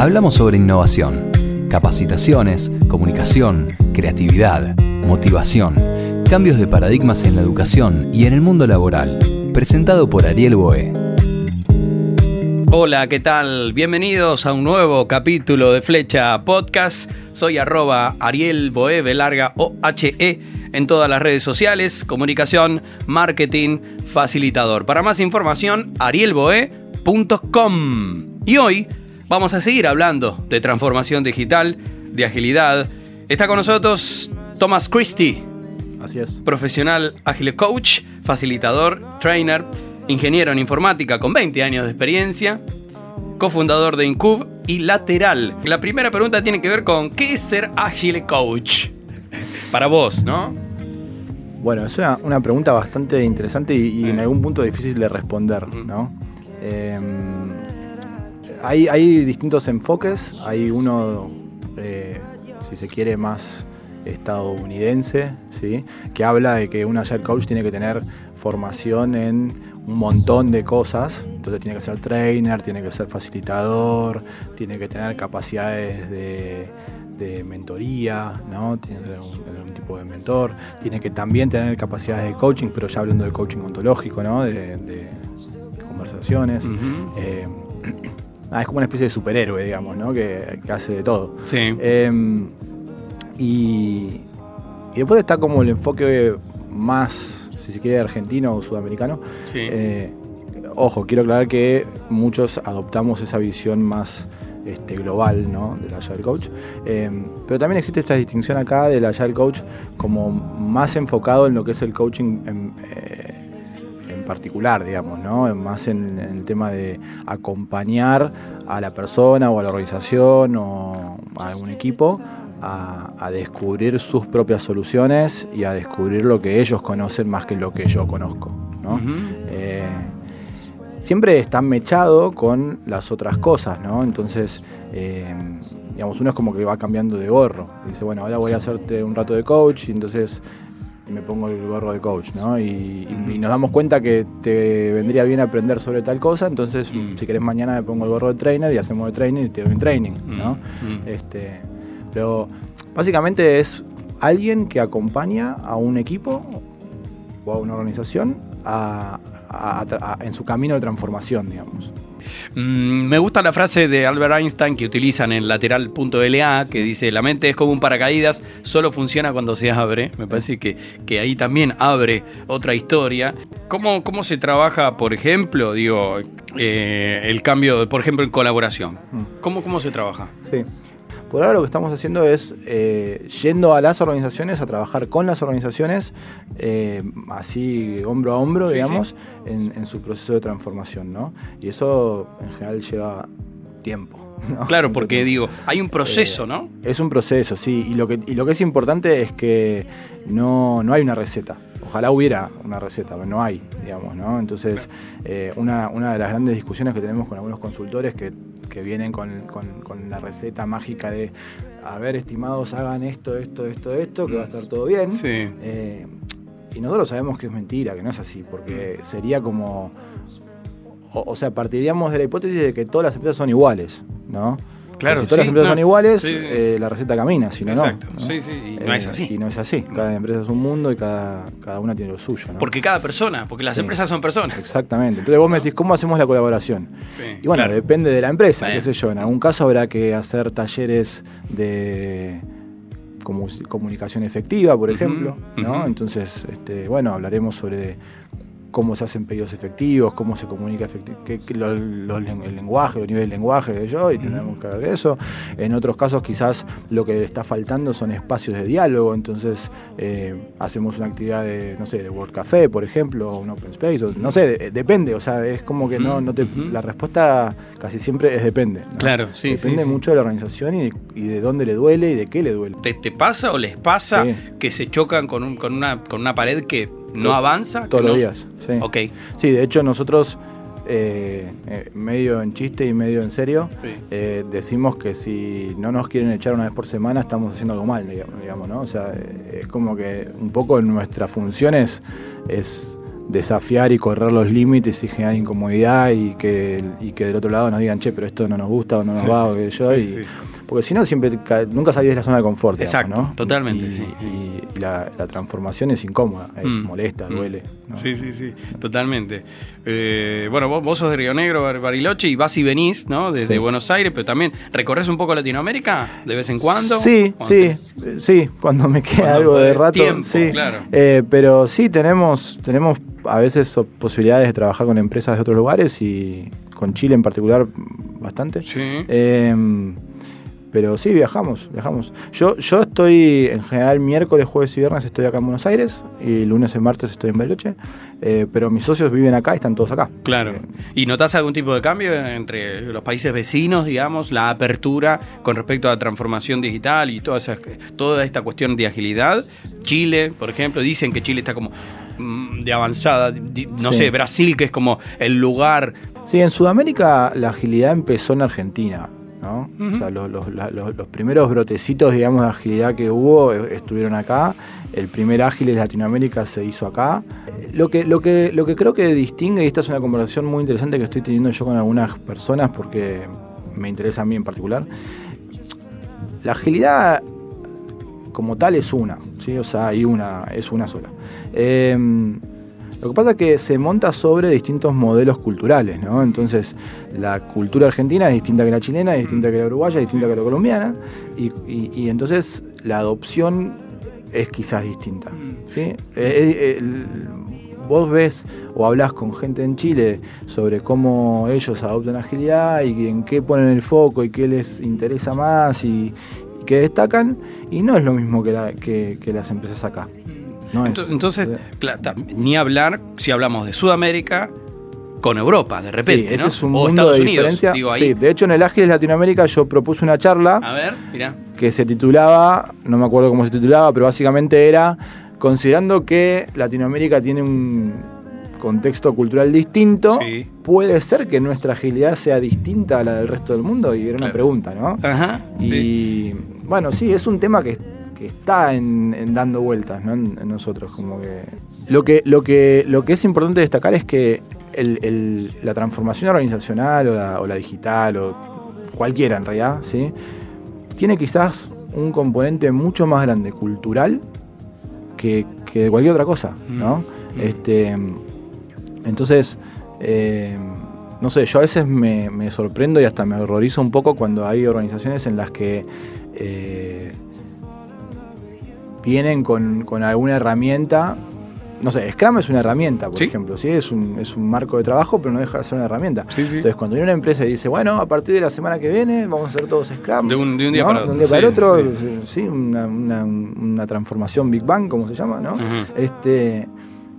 Hablamos sobre innovación, capacitaciones, comunicación, creatividad, motivación, cambios de paradigmas en la educación y en el mundo laboral. Presentado por Ariel Boe. Hola, ¿qué tal? Bienvenidos a un nuevo capítulo de Flecha Podcast. Soy arroba Ariel Boe, O-H-E, en todas las redes sociales, comunicación, marketing, facilitador. Para más información, arielboe.com. Y hoy Vamos a seguir hablando de transformación digital, de agilidad. Está con nosotros Thomas Christie. Así es. Profesional Agile Coach, facilitador, trainer, ingeniero en informática con 20 años de experiencia, cofundador de Incub y Lateral. La primera pregunta tiene que ver con ¿qué es ser Agile Coach? Para vos, ¿no? Bueno, es una, pregunta bastante interesante y, en algún punto difícil de responder, ¿no? Hay, distintos enfoques. Hay uno, eh, si se quiere, más estadounidense, ¿sí? que habla de que un Agile Coach tiene que tener formación en un montón de cosas. Entonces tiene que ser trainer, tiene que ser facilitador, tiene que tener capacidades de, mentoría, ¿no? Tiene que tener un, tipo de mentor, tiene que también tener capacidades de coaching, pero ya hablando de coaching ontológico, ¿no? De, conversaciones. Ah, es como una especie de superhéroe, digamos, ¿no? Que, hace de todo. Sí. Em, y, después está como el enfoque más, si se quiere, argentino o sudamericano. Sí. Eh, ojo, quiero aclarar que muchos adoptamos esa visión más este, global ¿no? del Agile Coach. Em, pero también existe esta distinción acá del Agile Coach como más enfocado en lo que es el coaching en, eh, particular, digamos, ¿no? Más en, el tema de acompañar a la persona o a la organización o a un equipo a, descubrir sus propias soluciones y a descubrir lo que ellos conocen más que lo que yo conozco, ¿no? Eh, siempre está mechado con las otras cosas, ¿no? Entonces, eh, digamos, uno es como que va cambiando de gorro. Dice, bueno, ahora voy a hacerte un rato de coach y entonces me pongo el gorro de coach, ¿no? Y, nos damos cuenta que te vendría bien aprender sobre tal cosa, entonces mm. si querés mañana me pongo el gorro de trainer y hacemos de training y te doy un training, mm. ¿no? Mm. Este, pero básicamente es alguien que acompaña a un equipo o a una organización en su camino de transformación, digamos. Mm, me gusta la frase de Albert Einstein que utilizan en lateral.la que dice, la mente es como un paracaídas, solo funciona cuando se abre. Me parece que, que ahí también abre otra historia. ¿Cómo, cómo se trabaja, por ejemplo, digo, eh, el cambio, por ejemplo, en colaboración? Mm. ¿Cómo, ¿Cómo se trabaja? Sí. Por ahora lo que estamos haciendo es eh, yendo a las organizaciones, a trabajar con las organizaciones, eh, así hombro a hombro, digamos, En, su proceso de transformación, ¿no? Y eso en general lleva tiempo. Claro, porque digo, hay un proceso, ¿no? Es un proceso, sí. Y lo que, y lo que es importante es que no, no hay una receta. Ojalá hubiera una receta, pero no hay, digamos, ¿no? Entonces, eh, una, una de las grandes discusiones que tenemos con algunos consultores que que vienen con, la receta mágica de, a ver, estimados, hagan esto, esto, esto, esto, que va a estar todo bien. Eh, y nosotros sabemos que es mentira, que no es así, porque sería como, o, sea, partiríamos de la hipótesis de que todas las empresas son iguales, ¿no? Claro, si todas las empresas son iguales, eh, la receta camina, si no, Exacto. no. Sí, sí, y no es así. Y no es así. Cada empresa es un mundo y cada, cada una tiene lo suyo. ¿no? Porque cada persona, porque las empresas son personas. Exactamente. Entonces vos me decís, ¿cómo hacemos la colaboración? y bueno, depende de la empresa, qué sé yo. En algún caso habrá que hacer talleres de comunicación efectiva, por ejemplo, ¿no? Entonces, este, bueno, hablaremos sobre cómo se hacen pedidos efectivos, cómo se comunica el lenguaje, los niveles de lenguaje de yo, y tenemos que ver eso. En otros casos quizás lo que está faltando son espacios de diálogo, entonces eh, hacemos una actividad de, no sé, de World Café, por ejemplo, un Open Space, no sé, depende, o sea, es como que no, no te, la respuesta casi siempre es depende. Claro, sí. Depende mucho de la organización y de, dónde le duele y de qué le duele. ¿Te, pasa o les pasa que se chocan con, con, una, con una pared que ¿No avanza? Todos los días, sí. Ok. Sí, de hecho nosotros, eh, eh, medio en chiste y medio en serio, eh, decimos que si no nos quieren echar una vez por semana estamos haciendo algo mal, digamos, ¿no? O sea, es como que un poco nuestra función es, desafiar y correr los límites y generar incomodidad y que, y que del otro lado nos digan, che, pero esto no nos gusta o no nos va o que yo. Sí, y, sí. Porque si no, siempre ca- nunca salís de la zona de confort. digamos, Exacto, ¿no? totalmente, Y, sí. y- y la, la transformación es incómoda, es Mm. molesta, Mm. duele. ¿no? Sí, sí, sí, totalmente. Eh, bueno, vos, vos sos de Río Negro, Bar- Bariloche, y vas y venís, ¿no? Desde Sí. Buenos Aires, pero también recorres un poco Latinoamérica de vez en cuando. Sí, sí, te- sí, cuando me queda Cuando algo de rato. tiempo, sí. claro. Eh, pero sí, tenemos, tenemos a veces posibilidades de trabajar con empresas de otros lugares y con Chile en particular bastante. Sí. Eh, pero sí, viajamos, viajamos. Yo, yo estoy, en general, miércoles, jueves y viernes estoy acá en Buenos Aires y lunes y martes estoy en Bariloche, eh, pero mis socios viven acá y están todos acá. Claro. Eh, ¿Y notas algún tipo de cambio entre los países vecinos, digamos, la apertura con respecto a la transformación digital y toda, esa, toda esta cuestión de agilidad? Chile, por ejemplo, dicen que Chile está como mm, de avanzada, no Sí. sé, Brasil, que es como el lugar. Sí, en Sudamérica la agilidad empezó en Argentina. ¿No? Ujú. O sea, los, los- la- los- los primeros brotecitos, digamos, de agilidad que hubo eh, estuvieron acá. El primer ágil en Latinoamérica se hizo acá. Lo que, lo, que, lo que creo que distingue, y esta es una conversación muy interesante que estoy teniendo yo con algunas personas porque me interesa a mí en particular, la agilidad como tal es una, ¿sí? O sea, hay una, es una sola. Eh, lo que pasa es que se monta sobre distintos modelos culturales, ¿no? Entonces, la cultura argentina es distinta que la chilena, es distinta que la uruguaya, es distinta que la colombiana, y, y- y entonces la adopción es quizás distinta. ¿sí? Eh, eh, el- vos ves o hablas con gente en Chile sobre cómo ellos adoptan agilidad y en qué ponen el foco y qué les interesa más y, y qué destacan, y no es lo mismo que, la- que- que las empresas acá. No es. Entonces, ni hablar si hablamos de Sudamérica con Europa, de repente, sí, ese ¿no? es un o mundo Estados de Unidos, diferencia. digo ahí. Sí, de hecho en el Ágiles Latinoamérica yo propuse una charla A ver, mira. que se titulaba, no me acuerdo cómo se titulaba, pero básicamente era considerando que Latinoamérica tiene un contexto cultural distinto, Sí. puede ser que nuestra agilidad sea distinta a la del resto del mundo y era una pregunta, ¿no? Ajá. sí. Y bueno, sí, es un tema que, que está en, en dando vueltas ¿no? en, en nosotros. Como que... Lo, que, lo, que, lo que es importante destacar es que el- el- la transformación organizacional o la, o la digital o cualquiera en realidad, ¿sí? tiene quizás un componente mucho más grande cultural que, que de cualquier otra cosa. ¿no? Mm. Este, entonces, eh, no sé, yo a veces me, me sorprendo y hasta me horrorizo un poco cuando hay organizaciones en las que eh, vienen con, con alguna herramienta. No sé, Scrum es una herramienta, por Sí. ejemplo, ¿sí? Es un, es un marco de trabajo, pero no deja de ser una herramienta. Sí, sí. Entonces, cuando viene una empresa y dice, bueno, a partir de la semana que viene vamos a hacer todos Scrum. De un- de un día ¿no? para De otro, un día para sí, el otro, sí. una, una- una transformación Big Bang, como se llama, ¿no? Este,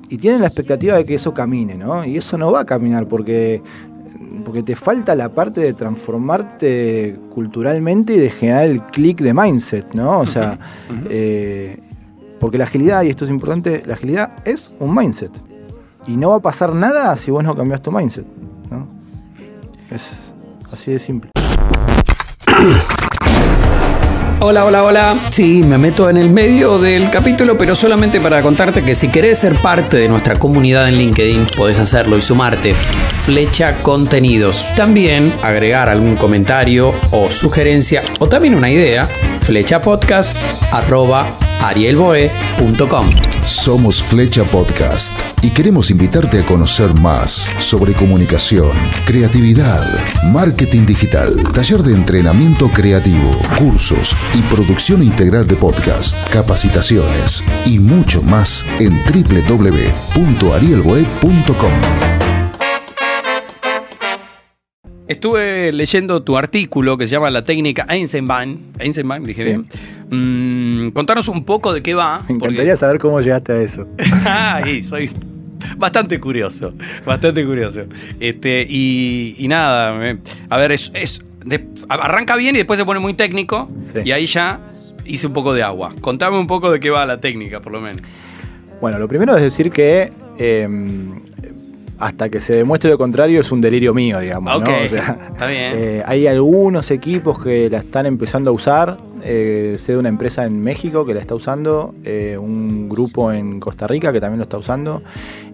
y tienen la expectativa de que eso camine, ¿no? Y eso no va a caminar porque, porque te falta la parte de transformarte culturalmente y de generar el clic de mindset, ¿no? O sea, eh, porque la agilidad, y esto es importante, la agilidad es un mindset. Y no va a pasar nada si vos no cambias tu mindset, ¿no? Es así de simple. Hola, hola, hola. Sí, me meto en el medio del capítulo, pero solamente para contarte que si querés ser parte de nuestra comunidad en LinkedIn, podés hacerlo y sumarte. Flecha Contenidos. También agregar algún comentario o sugerencia o también una idea. Flechapodcast arroba arielboe.com. Somos Flecha Podcast y queremos invitarte a conocer más sobre comunicación, creatividad, marketing digital, taller de entrenamiento creativo, cursos y producción integral de podcast, capacitaciones y mucho más en www.arielboe.com. Estuve leyendo tu artículo que se llama La técnica Eisenbahn. Eisenbahn, dije Sí. bien. Mm, contanos un poco de qué va. Me porque- encantaría saber cómo llegaste a eso. Ay, soy bastante curioso, bastante curioso. Este, y, y nada, a ver, es, es- de- arranca bien y después se pone muy técnico Sí. y ahí ya hice un poco de agua. Contame un poco de qué va la técnica, por lo menos. Bueno, lo primero es decir que eh, hasta que se demuestre lo contrario es un delirio mío, digamos. ¿no? Ok, O sea, está bien. eh, hay algunos equipos que la están empezando a usar eh, sé de una empresa en México que la está usando, eh, un grupo en Costa Rica que también lo está usando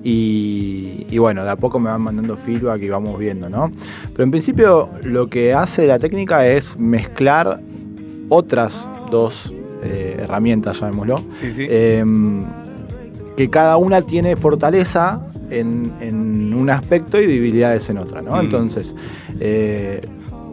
y, y bueno, de a poco me van mandando feedback y vamos viendo, ¿no? Pero en principio lo que hace la técnica es mezclar otras dos eh, herramientas, llamémoslo, Sí, sí. em, que cada una tiene fortaleza en, en un aspecto y debilidades en otra, ¿no? Mm. Entonces, eh,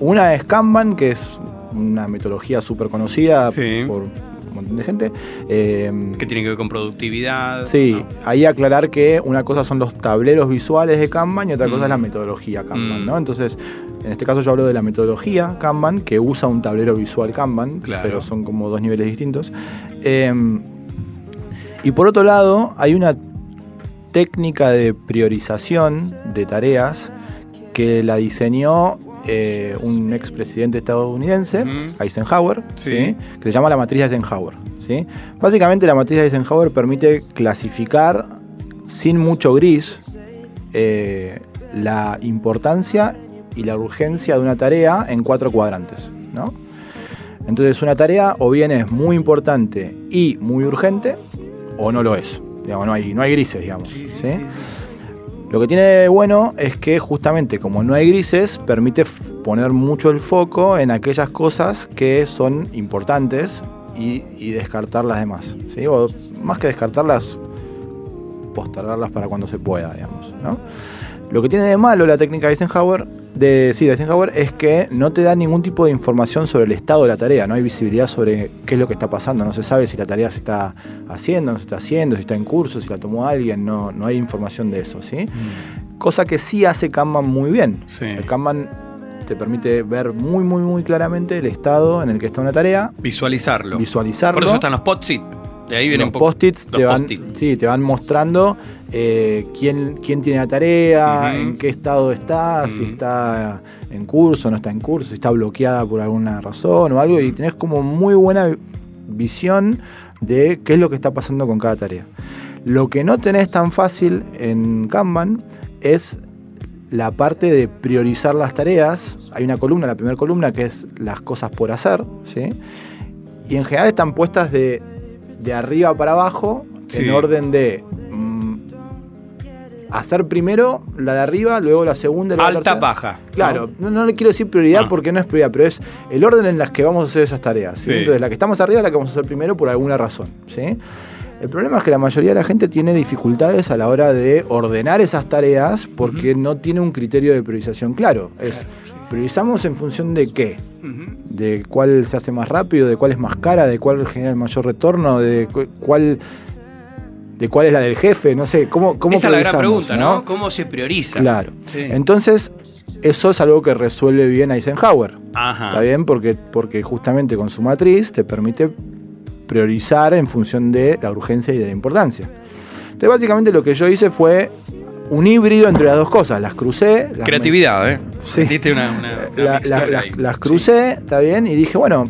una es Kanban, que es una metodología súper conocida Sí. por un montón de gente. em, que tiene que ver con productividad. Sí, ¿no? ahí aclarar que una cosa son los tableros visuales de Kanban y otra cosa Mm. es la metodología Kanban, Mm. ¿no? Entonces, en este caso yo hablo de la metodología Kanban, que usa un tablero visual Kanban, Claro. pero son como dos niveles distintos. Em, y por otro lado, hay una técnica de priorización de tareas que la diseñó eh, un expresidente estadounidense. Eisenhower, Sí. ¿sí? que se llama la matriz de Eisenhower. ¿sí? Básicamente la matriz de Eisenhower permite clasificar sin mucho gris eh, la importancia y la urgencia de una tarea en cuatro cuadrantes. ¿no? Entonces una tarea o bien es muy importante y muy urgente o no lo es. Digamos, no, hay, no hay grises, digamos. ¿sí? Lo que tiene de bueno es que justamente como no hay grises, permite poner mucho el foco en aquellas cosas que son importantes y, y descartar las demás. O más que descartarlas, postergarlas para cuando se pueda, digamos. ¿no? Lo que tiene de malo la técnica de Eisenhower, de, sí, de Eisenhower es que no te da ningún tipo de información sobre el estado de la tarea, no hay visibilidad sobre qué es lo que está pasando, no se sabe si la tarea se está haciendo, no se está haciendo, si está en curso, si la tomó alguien, no, no hay información de eso, ¿sí? Cosa que sí hace Kanban muy bien. Sí. El Kanban te permite ver muy, muy, muy claramente el estado en el que está una tarea, Visualizarlo. visualizarlo. Por eso están los post-it. De ahí vienen los post-its sí, te van mostrando eh, quién, quién tiene la tarea, en qué estado está, si está en curso, no está en curso, si está bloqueada por alguna razón o algo, y tenés como muy buena visión de qué es lo que está pasando con cada tarea. Lo que no tenés tan fácil en Kanban es la parte de priorizar las tareas. Hay una columna, la primera columna, que es las cosas por hacer, ¿sí? Y en general están puestas de, de arriba para abajo, Sí. en orden de hacer primero la de arriba, luego la segunda, luego la Alta, tercera. baja. Claro, no, no le quiero decir prioridad Ah. porque no es prioridad, pero es el orden en las que vamos a hacer esas tareas. ¿sí? Sí. Entonces, la que estamos arriba es la que vamos a hacer primero por alguna razón. ¿sí? El problema es que la mayoría de la gente tiene dificultades a la hora de ordenar esas tareas porque no tiene un criterio de priorización claro. Es, priorizamos en función de qué? De cuál se hace más rápido, de cuál es más cara, de cuál genera el mayor retorno, de cu- cuál de cuál es la del jefe, no sé, cómo cómo Esa es la gran pregunta, ¿no? ¿Cómo se prioriza? Claro. Sí. Entonces, eso es algo que resuelve bien Eisenhower. Ajá. ¿Está bien? Porque, porque justamente con su matriz te permite priorizar en función de la urgencia y de la importancia. Entonces, básicamente lo que yo hice fue un híbrido entre las dos cosas. Las crucé. las Creatividad, ¿eh? Sí. Diste una, una- una la- la- mixtura las- ahí. las crucé, está bien, y dije, bueno,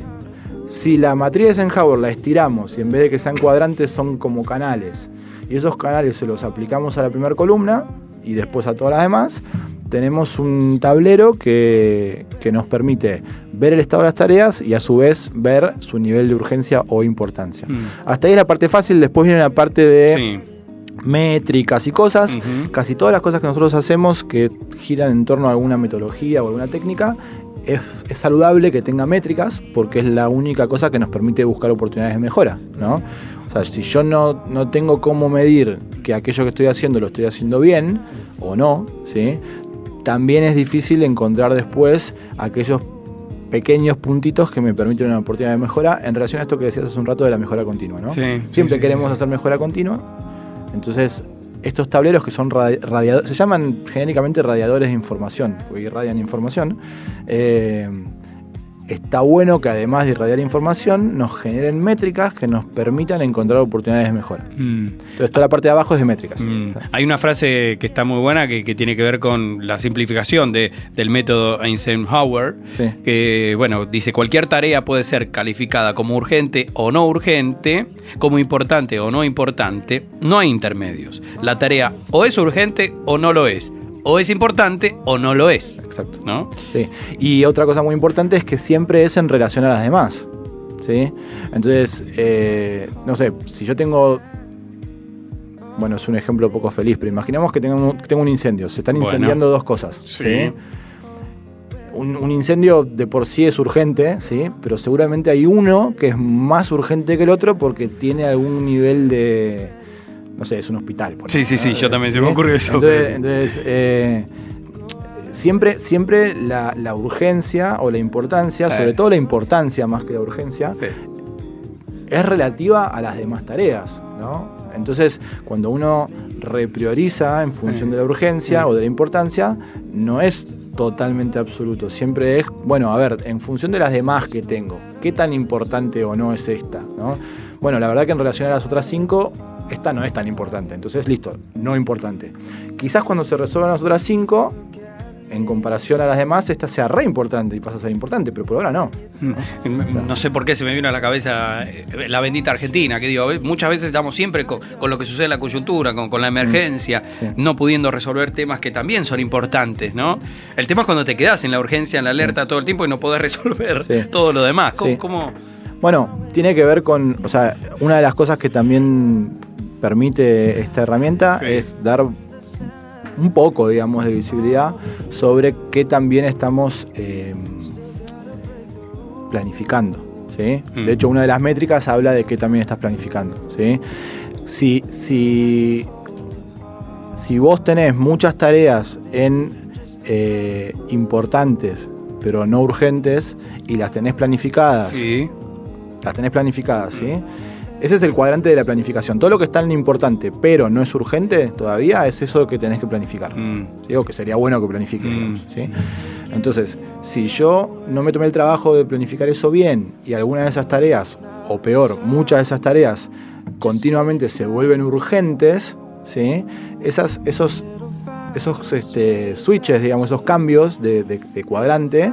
si la matriz de Eisenhower la estiramos y en vez de que sean cuadrantes son como canales, y esos canales se los aplicamos a la primera columna y después a todas las demás, tenemos un tablero que, que nos permite ver el estado de las tareas y a su vez ver su nivel de urgencia o importancia. Mm. Hasta ahí es la parte fácil, después viene la parte de Sí. métricas y cosas. Casi todas las cosas que nosotros hacemos que giran en torno a alguna metodología o alguna técnica, es, es saludable que tenga métricas porque es la única cosa que nos permite buscar oportunidades de mejora, ¿no? O sea, si yo no, no tengo cómo medir que aquello que estoy haciendo lo estoy haciendo bien o no, ¿sí? También es difícil encontrar después aquellos pequeños puntitos que me permiten una oportunidad de mejora en relación a esto que decías hace un rato de la mejora continua, ¿no? Sí, Siempre sí, queremos sí. hacer mejora continua. Entonces, estos tableros que son radi- radiadores, se llaman genéricamente radiadores de información, porque irradian información. eh, está bueno que además de irradiar información, nos generen métricas que nos permitan encontrar oportunidades de mejora. Mm. Entonces, toda la parte de abajo es de métricas. Mm. Hay una frase que está muy buena que, que tiene que ver con la simplificación de, del método Eisenhower, Sí. que bueno, dice cualquier tarea puede ser calificada como urgente o no urgente, como importante o no importante, no hay intermedios. La tarea o es urgente o no lo es, o es importante o no lo es, Exacto. ¿no? Sí. Y otra cosa muy importante es que siempre es en relación a las demás. ¿sí? Entonces, eh, no sé, si yo tengo... Bueno, es un ejemplo poco feliz, pero imaginemos que tengo un, tengo un incendio. Se están Bueno. incendiando dos cosas. Sí. Un, un incendio de por sí es urgente, ¿sí? Pero seguramente hay uno que es más urgente que el otro porque tiene algún nivel de... No sé, es un hospital. por Sí, ejemplo, sí, sí, yo también, se me ocurrió eso, Entonces, eh, siempre, siempre la, la urgencia o la importancia, sobre todo la importancia más que la urgencia, Sí. es relativa a las demás tareas, ¿no? Entonces, cuando uno reprioriza en función de la urgencia o de la importancia, no es totalmente absoluto. Siempre es, bueno, a ver, en función de las demás que tengo, ¿qué tan importante o no es esta? ¿no? Bueno, la verdad que en relación a las otras cinco, esta no es tan importante. Entonces, listo, no importante. Quizás cuando se resuelvan las otras cinco, en comparación a las demás, esta sea re importante y pasa a ser importante, pero por ahora no. Mm, No sé por qué se me vino a la cabeza eh, la bendita Argentina, que digo, eh, muchas veces estamos siempre con, con lo que sucede en la coyuntura, con, con la emergencia, Sí. no pudiendo resolver temas que también son importantes, ¿no? El tema es cuando te quedas en la urgencia, en la alerta todo el tiempo y no podés resolver Sí. todo lo demás. ¿Cómo, Sí. cómo- Bueno, tiene que ver con, o sea, una de las cosas que también permite esta herramienta Sí. es dar un poco, digamos, de visibilidad sobre qué también estamos eh, planificando. ¿sí? Mm. De hecho, una de las métricas habla de que también estás planificando. ¿sí? Si, si, si vos tenés muchas tareas en eh, importantes pero no urgentes y las tenés planificadas Sí. Las tenés planificadas, ¿sí? Ese es el cuadrante de la planificación. Todo lo que está en importante, pero no es urgente todavía, es eso que tenés que planificar. Mm. ¿sí? O que sería bueno que planifiques, Mm. digamos, ¿sí? Entonces, si yo no me tomé el trabajo de planificar eso bien y alguna de esas tareas, o peor, muchas de esas tareas, continuamente se vuelven urgentes, ¿sí? Esas, esos esos este, switches, digamos, esos cambios de, de- de cuadrante,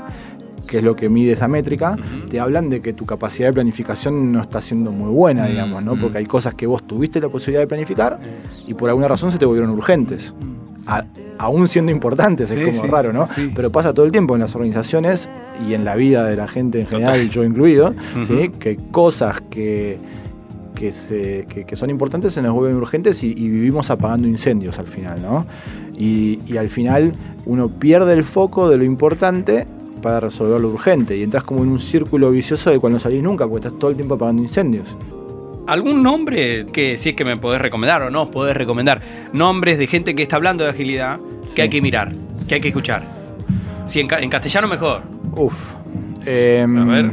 que es lo que mide esa métrica, te hablan de que tu capacidad de planificación no está siendo muy buena, Mm, digamos, ¿no? mm. Porque hay cosas que vos tuviste la posibilidad de planificar y por alguna razón se te volvieron urgentes. A- aún siendo importantes, es Sí, como sí, raro, ¿no? sí. Pero pasa todo el tiempo en las organizaciones y en la vida de la gente en general, Total. yo incluido, ¿sí? Ujú. que cosas que, que, se- que- que son importantes se nos vuelven urgentes y, y vivimos apagando incendios al final, ¿no? Y, y al final uno pierde el foco de lo importante para resolver lo urgente y entras como en un círculo vicioso del cual no salís nunca porque estás todo el tiempo apagando incendios. ¿Algún nombre que si es que me podés recomendar o no os podés recomendar? Nombres de gente que está hablando de agilidad que Sí. hay que mirar, que hay que escuchar. Si en, ca- en castellano mejor. Uf. Em, A ver.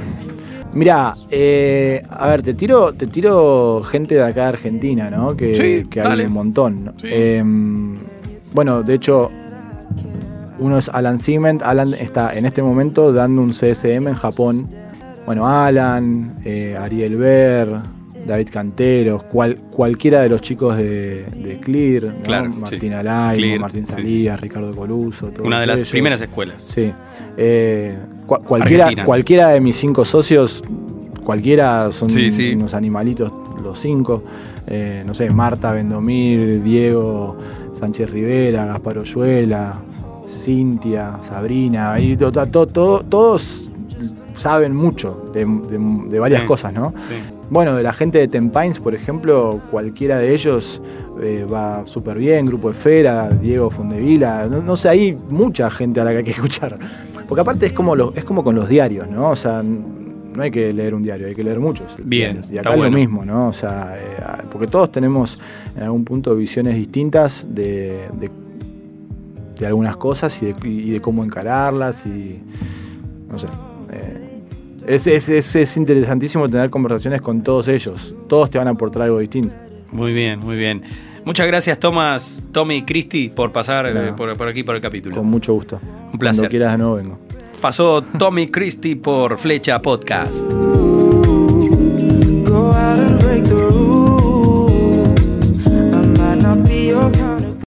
Mira, eh, a ver, te tiro, te tiro gente de acá de Argentina, ¿no? Que, Sí, que hay un montón. Sí. Em, bueno, de hecho, uno es Alan Siement. Alan está en este momento dando un CSM en Japón. Bueno, Alan, eh, Ariel Ver, David Canteros, cual, cualquiera de los chicos de, de Clear, ¿no? Claro, sí. Martín Clear, Martín sí. Salías, Ricardo Coluso. todos Una de las ellos. primeras escuelas. Sí. Eh, cua- cualquiera, Argentina. cualquiera de mis cinco socios, cualquiera son sí. unos animalitos los cinco. Eh, no sé, Marta Vendomir, Diego Sánchez Rivera, Gaspar Oyuela, Cintia, Sabrina, y to- to- to- to- todos saben mucho de, de- de varias Sí. cosas, ¿no? Sí. Bueno, de la gente de Tempines, por ejemplo, cualquiera de ellos eh, va súper bien, Grupo Esfera, Diego Fundevila, no, no sé, hay mucha gente a la que hay que escuchar. Porque aparte es como, es como con los diarios, ¿no? O sea, no hay que leer un diario, hay que leer muchos. Bien. Y está acá es bueno. lo mismo, ¿no? O sea, eh, porque todos tenemos en algún punto visiones distintas de, de, de algunas cosas y de, y de cómo encararlas y no sé. eh, es, es, es, es interesantísimo tener conversaciones con todos ellos. Todos te van a aportar algo distinto. Muy bien, muy bien. Muchas gracias, Tomás, Tommy y Cristi, por pasar eh, por, por aquí por el capítulo. Con mucho gusto. Un placer. Cuando quieras de nuevo vengo. Pasó Tommy Christie por Flecha Podcast.